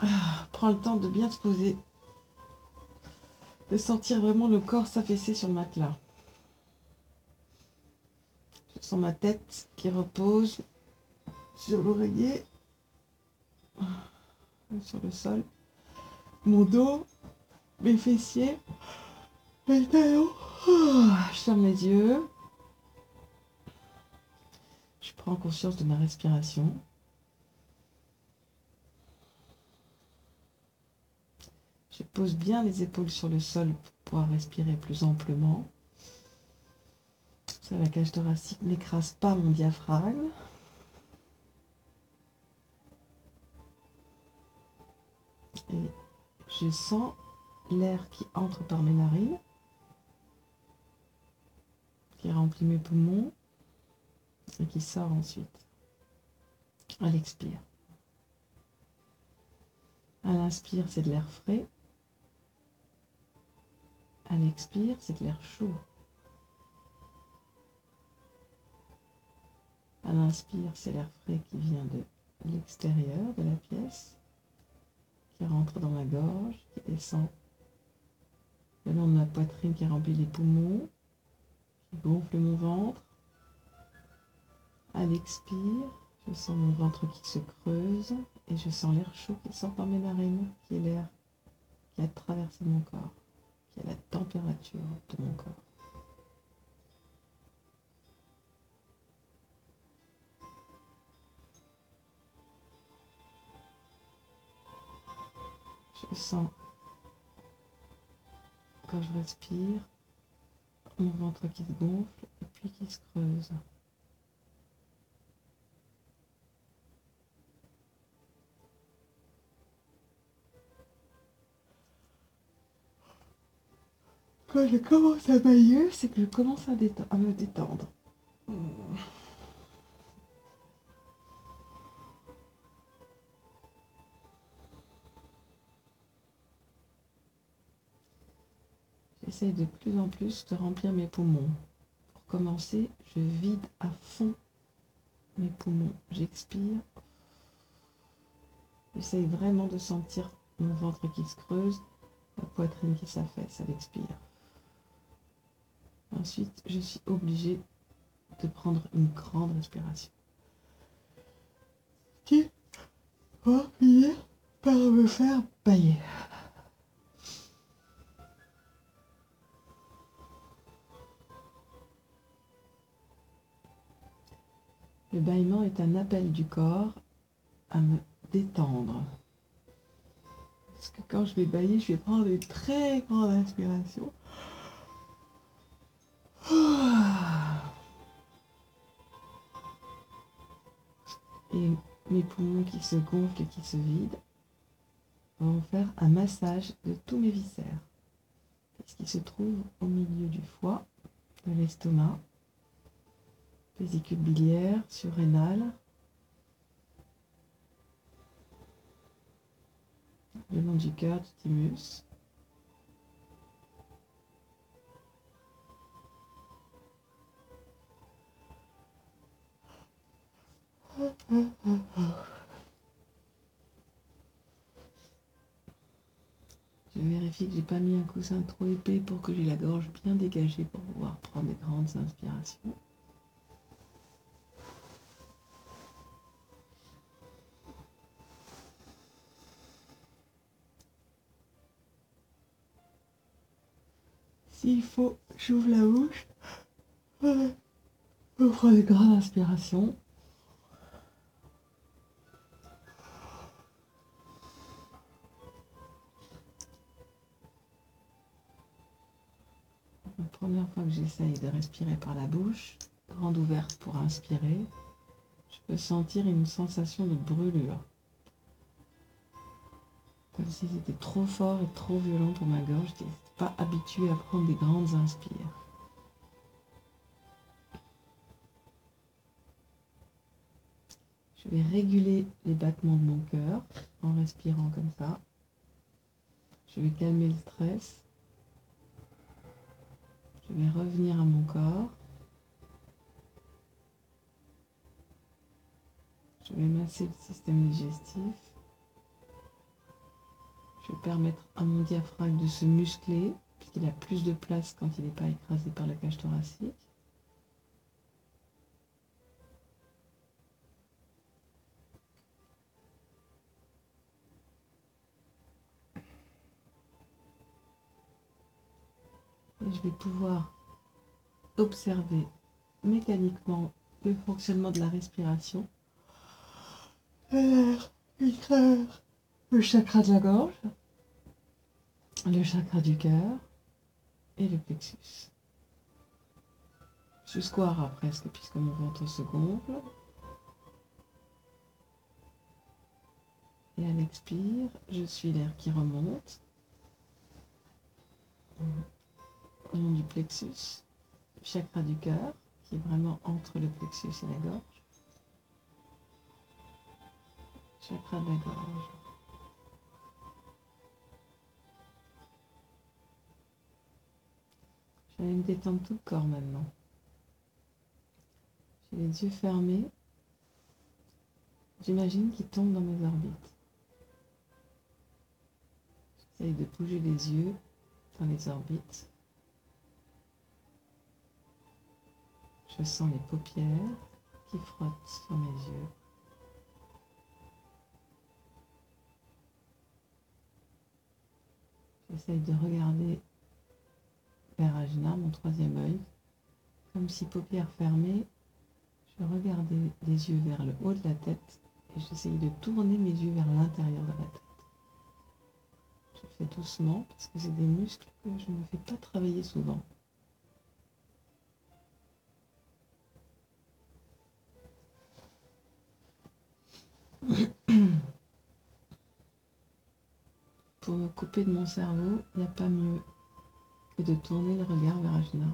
Ah, prends le temps de bien te poser. De sentir vraiment le corps s'affaisser sur le matelas. Je sens ma tête qui repose sur l'oreiller, sur le sol. Mon dos, mes fessiers, mes talons. Ah, je ferme les yeux. Je prends conscience de ma respiration. Je pose bien les épaules sur le sol pour pouvoir respirer plus amplement. Ça, la cage thoracique n'écrase pas mon diaphragme. Et je sens l'air qui entre par mes narines, qui remplit mes poumons et qui sort ensuite. À l'expire. À l'inspire, c'est de l'air frais. À l'expire, c'est de l'air chaud. À l'inspire, c'est l'air frais qui vient de l'extérieur de la pièce, qui rentre dans ma gorge, qui descend le long de ma poitrine, qui remplit les poumons, qui gonfle mon ventre. À l'expire, je sens mon ventre qui se creuse et je sens l'air chaud qui sort par mes narines, qui est l'air qui a traversé mon corps la température de mon corps. Je sens quand je respire mon ventre qui se gonfle et puis qui se creuse. Quand je commence à bailler, c'est que je commence à, me détendre. J'essaie de plus en plus de remplir mes poumons. Pour commencer, je vide à fond mes poumons. J'expire. J'essaie vraiment de sentir mon ventre qui se creuse, la poitrine qui s'affaisse à l'expire. Ensuite, je suis obligée de prendre une grande respiration. Qui va finir par me faire bailler. Le bâillement est un appel du corps à me détendre. Parce que quand je vais bailler, je vais prendre une très grande inspiration. Et mes poumons qui se gonflent et qui se vident vont faire un massage de tous mes viscères. Ce qui se trouve au milieu du foie, de l'estomac, vésicule biliaire, surrénale, le long du cœur, du thymus, Je vérifie que j'ai pas mis un coussin trop épais pour que j'ai la gorge bien dégagée pour pouvoir prendre des grandes inspirations. S'il faut, j'ouvre la bouche. Je prends des grandes inspirations. J'essaye de respirer par la bouche, grande ouverte pour inspirer, je peux sentir une sensation de brûlure. Comme si c'était trop fort et trop violent pour ma gorge, je n'étais pas habituée à prendre des grandes inspires. Je vais réguler les battements de mon cœur en respirant comme ça. Je vais calmer le stress je vais revenir à mon corps. Je vais masser le système digestif. Je vais permettre à mon diaphragme de se muscler, puisqu'il a plus de place quand il n'est pas écrasé par la cage thoracique. Et je vais pouvoir observer mécaniquement le fonctionnement de la respiration. le chakra de la gorge, le chakra du cœur et le plexus. Jusqu'au hara presque, puisque mon ventre se gonfle. Et à l'expire, je suis l'air qui remonte du plexus, chakra du cœur, qui est vraiment entre le plexus et la gorge. Chakra de la gorge. Je vais me détendre tout le corps maintenant. J'ai les yeux fermés. J'imagine qu'ils tombent dans mes orbites. J'essaye de bouger les yeux dans les orbites. Je sens les paupières qui frottent sur mes yeux. J'essaye de regarder vers Ajna, mon troisième œil, comme si paupières fermées, je regardais les yeux vers le haut de la tête et j'essayais de tourner mes yeux vers l'intérieur de la tête. Je fais doucement parce que c'est des muscles que je ne fais pas travailler souvent. Pour me couper de mon cerveau, il n'y a pas mieux que de tourner le regard vers Ajna.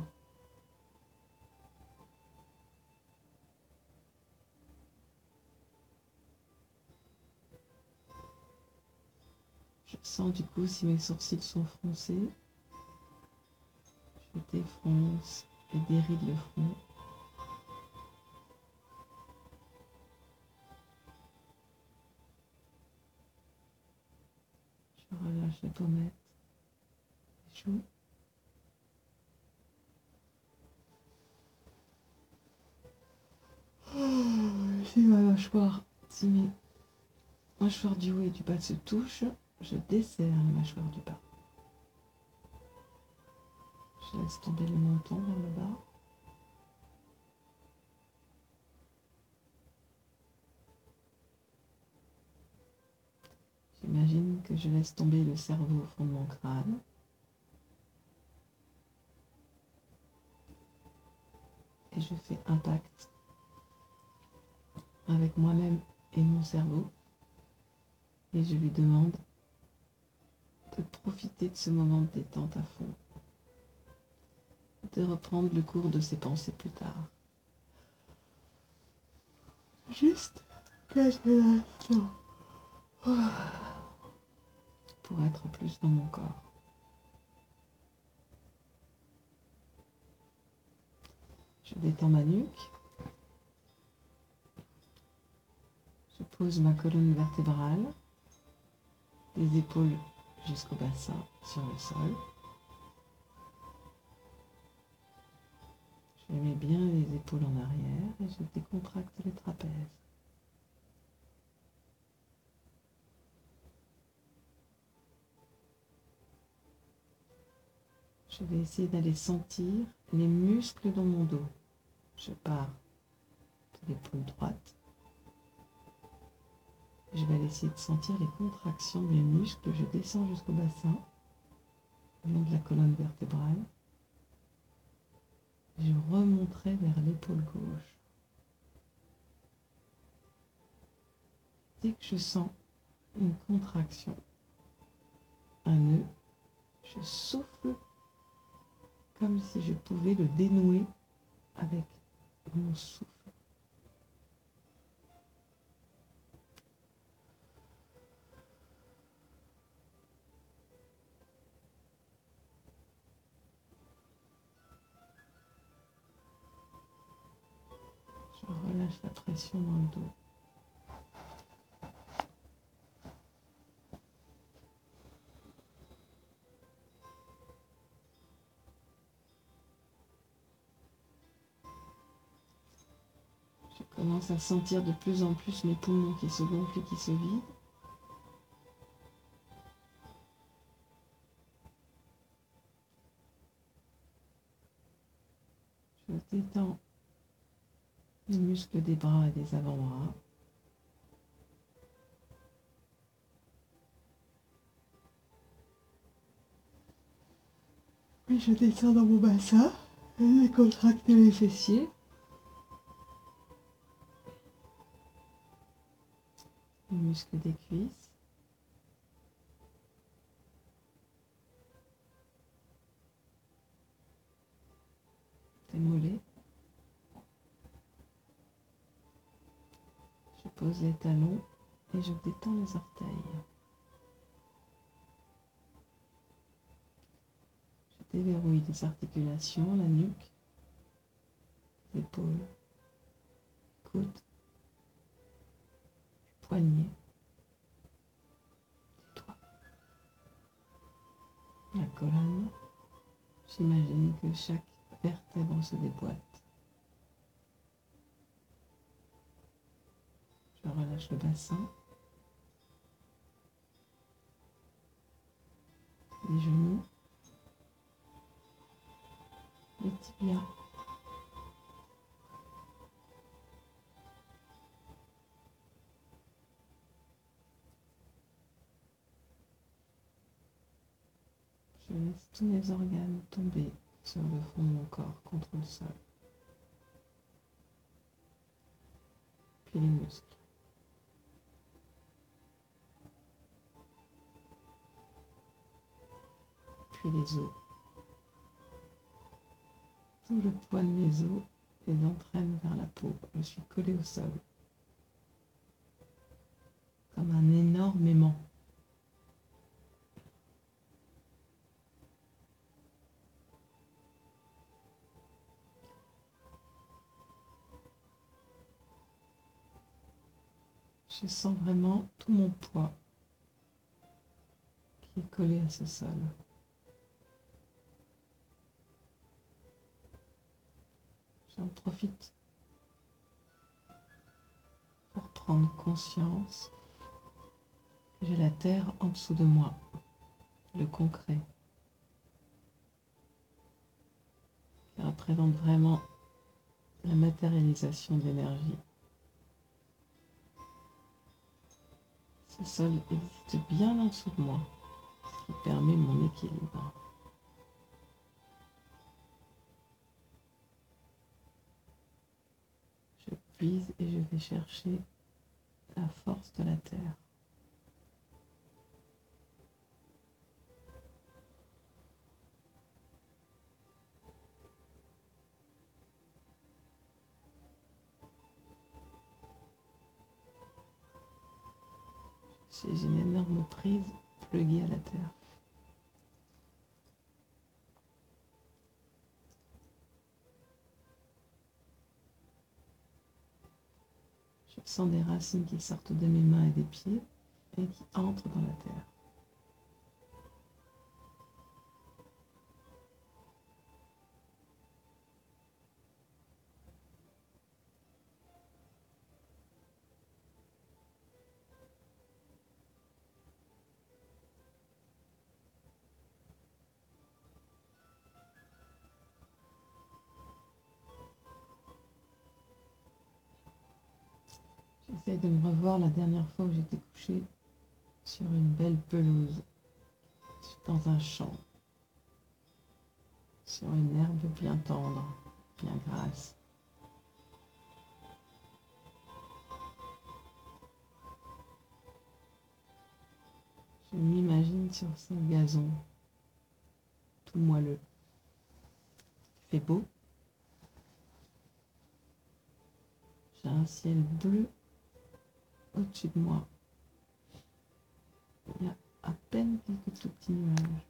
Je sens du coup si mes sourcils sont froncés. Je défronce et déride le front. Je si ma mâchoire, si mes mâchoires du haut et du bas se touchent, je desserre les mâchoires du bas. Je laisse tomber le menton vers le bas. J'imagine que je laisse tomber le cerveau au fond de mon crâne. Et je fais un pacte avec moi-même et mon cerveau. Et je lui demande de profiter de ce moment de détente à fond. De reprendre le cours de ses pensées plus tard. Juste quelques instants être plus dans mon corps. Je détends ma nuque. Je pose ma colonne vertébrale, les épaules jusqu'au bassin sur le sol. Je mets bien les épaules en arrière et je décontracte les trapèzes. Je vais essayer d'aller sentir les muscles dans mon dos. Je pars de l'épaule droite. Je vais aller essayer de sentir les contractions des muscles. Je descends jusqu'au bassin, au long de la colonne vertébrale. Je remonterai vers l'épaule gauche. Dès que je sens une contraction, un nœud, je souffle comme si je pouvais le dénouer avec mon souffle. Je relâche la pression dans le dos. Commence à sentir de plus en plus mes poumons qui se gonflent et qui se vident. Je détends les muscles des bras et des avant-bras. Puis je descends dans mon bassin et décontracter les fessiers. Muscles des cuisses. Des mollets. Je pose les talons et je détends les orteils. Je déverrouille les articulations, la nuque, les épaules, les coudes, poignets, la colonne. J'imagine que chaque vertèbre se déboîte. Je relâche le bassin, les genoux, les tibias. Laisse tous mes organes tomber sur le fond de mon corps contre le sol. Puis les muscles. Puis les os. Tout le poids de mes os les entraîne vers la peau. Je suis collé au sol. Comme un énorme aimant. Je sens vraiment tout mon poids qui est collé à ce sol. J'en profite pour prendre conscience que j'ai la terre en dessous de moi, le concret, qui représente vraiment la matérialisation de l'énergie. Ce sol existe bien en dessous de moi, ce qui permet mon équilibre. Je puise et je vais chercher la force de la terre. J'ai une énorme prise pluguée à la terre. Je sens des racines qui sortent de mes mains et des pieds et qui entrent dans la terre. J'essaie de me revoir la dernière fois où j'étais couchée sur une belle pelouse, dans un champ, sur une herbe bien tendre, bien grasse. Je m'imagine sur ce gazon tout moelleux. Il fait beau. J'ai un ciel bleu au-dessus de moi. Il y a à peine quelques tout petits nuages.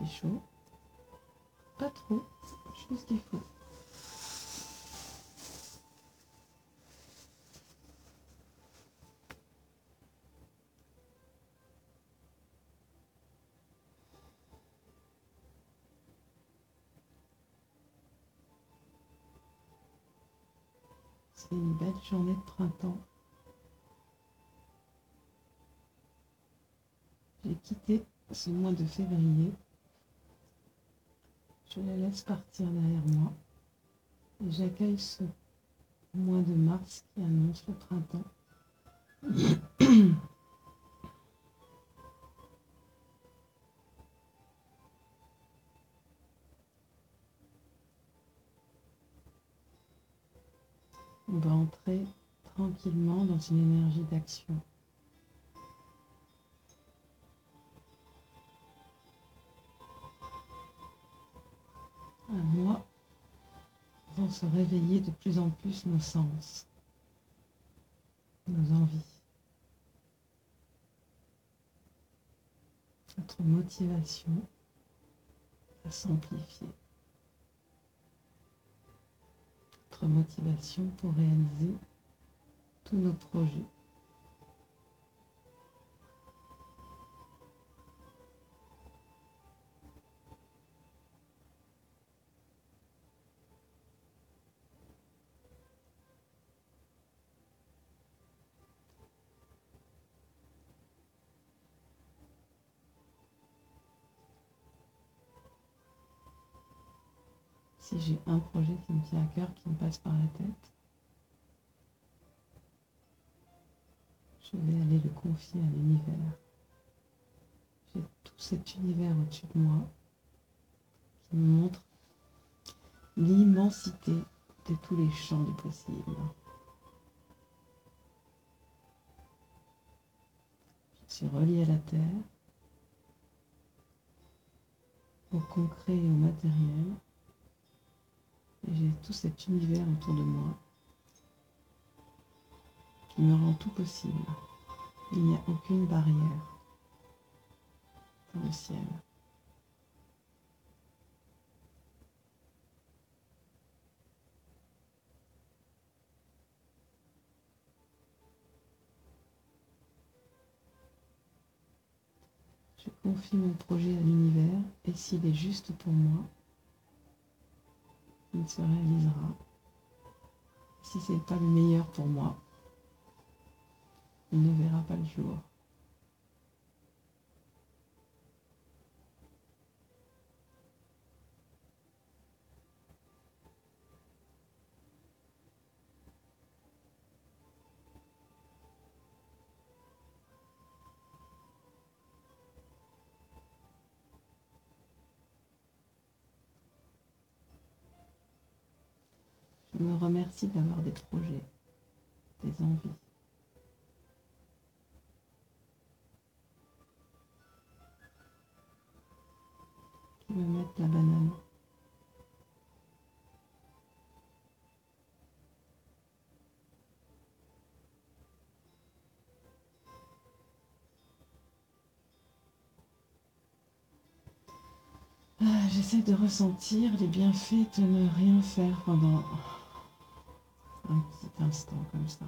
Il fait chaud. Pas trop, juste ce qu'il faut. Une belle journée de printemps. J'ai quitté ce mois de février. Je la laisse partir derrière moi. Et j'accueille ce mois de mars qui annonce le printemps. On va entrer tranquillement dans une énergie d'action. À moi vont se réveiller de plus en plus nos sens, nos envies, notre motivation à s'amplifier. Motivation pour réaliser tous nos projets. J'ai un projet qui me tient à cœur, qui me passe par la tête, je vais aller le confier à l'univers. J'ai tout cet univers au-dessus de moi qui me montre l'immensité de tous les champs du possible. Je suis relié à la Terre, au concret et au matériel j'ai tout cet univers autour de moi qui me rend tout possible. Il n'y a aucune barrière dans le ciel. Je confie mon projet à l'univers et s'il est juste pour moi, il se réalisera. Si ce n'est pas le meilleur pour moi, il ne verra pas le jour. Remercie d'avoir des projets, des envies. Qui me mettent la banane. Ah, j'essaie de ressentir les bienfaits de ne rien faire pendant un petit instant comme ça.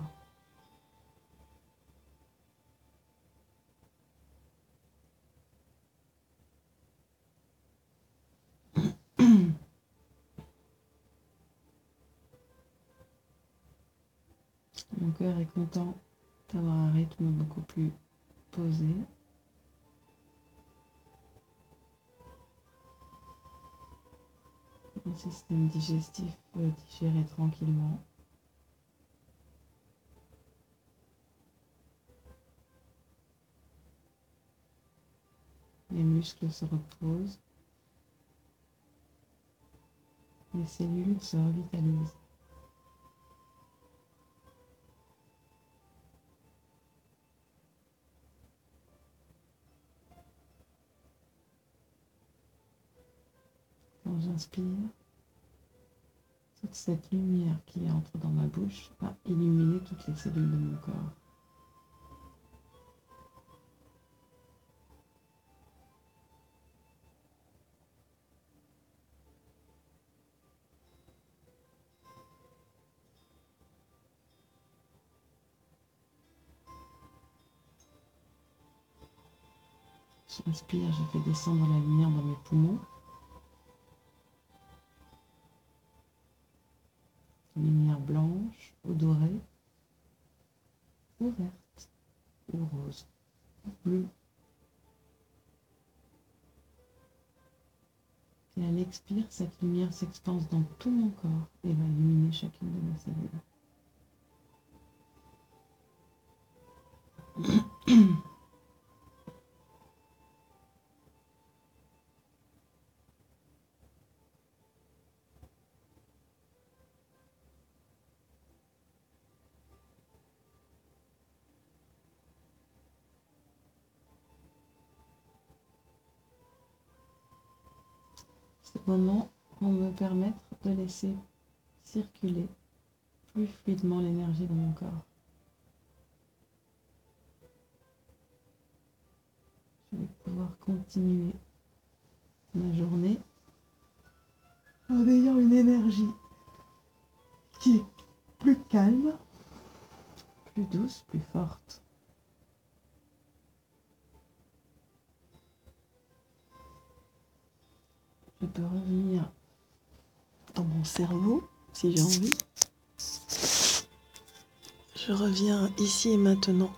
Mon cœur est content d'avoir un rythme beaucoup plus posé. Mon système digestif peut digérer tranquillement. Les muscles se reposent. Les cellules se revitalisent. Quand j'inspire, toute cette lumière qui entre dans ma bouche va illuminer toutes les cellules de mon corps. J'inspire, je fais descendre la lumière dans mes poumons. Lumière blanche. ou dorée, ou verte, ou rose, ou bleue. Et à l'expire, cette lumière s'expanse dans tout mon corps et va illuminer chacune de mes cellules. Vont me permettre de laisser circuler plus fluidement l'énergie dans mon corps. Je vais pouvoir continuer ma journée en ayant une énergie qui est plus calme, plus douce, plus forte. Je peux revenir dans mon cerveau si j'ai envie. Je reviens ici et maintenant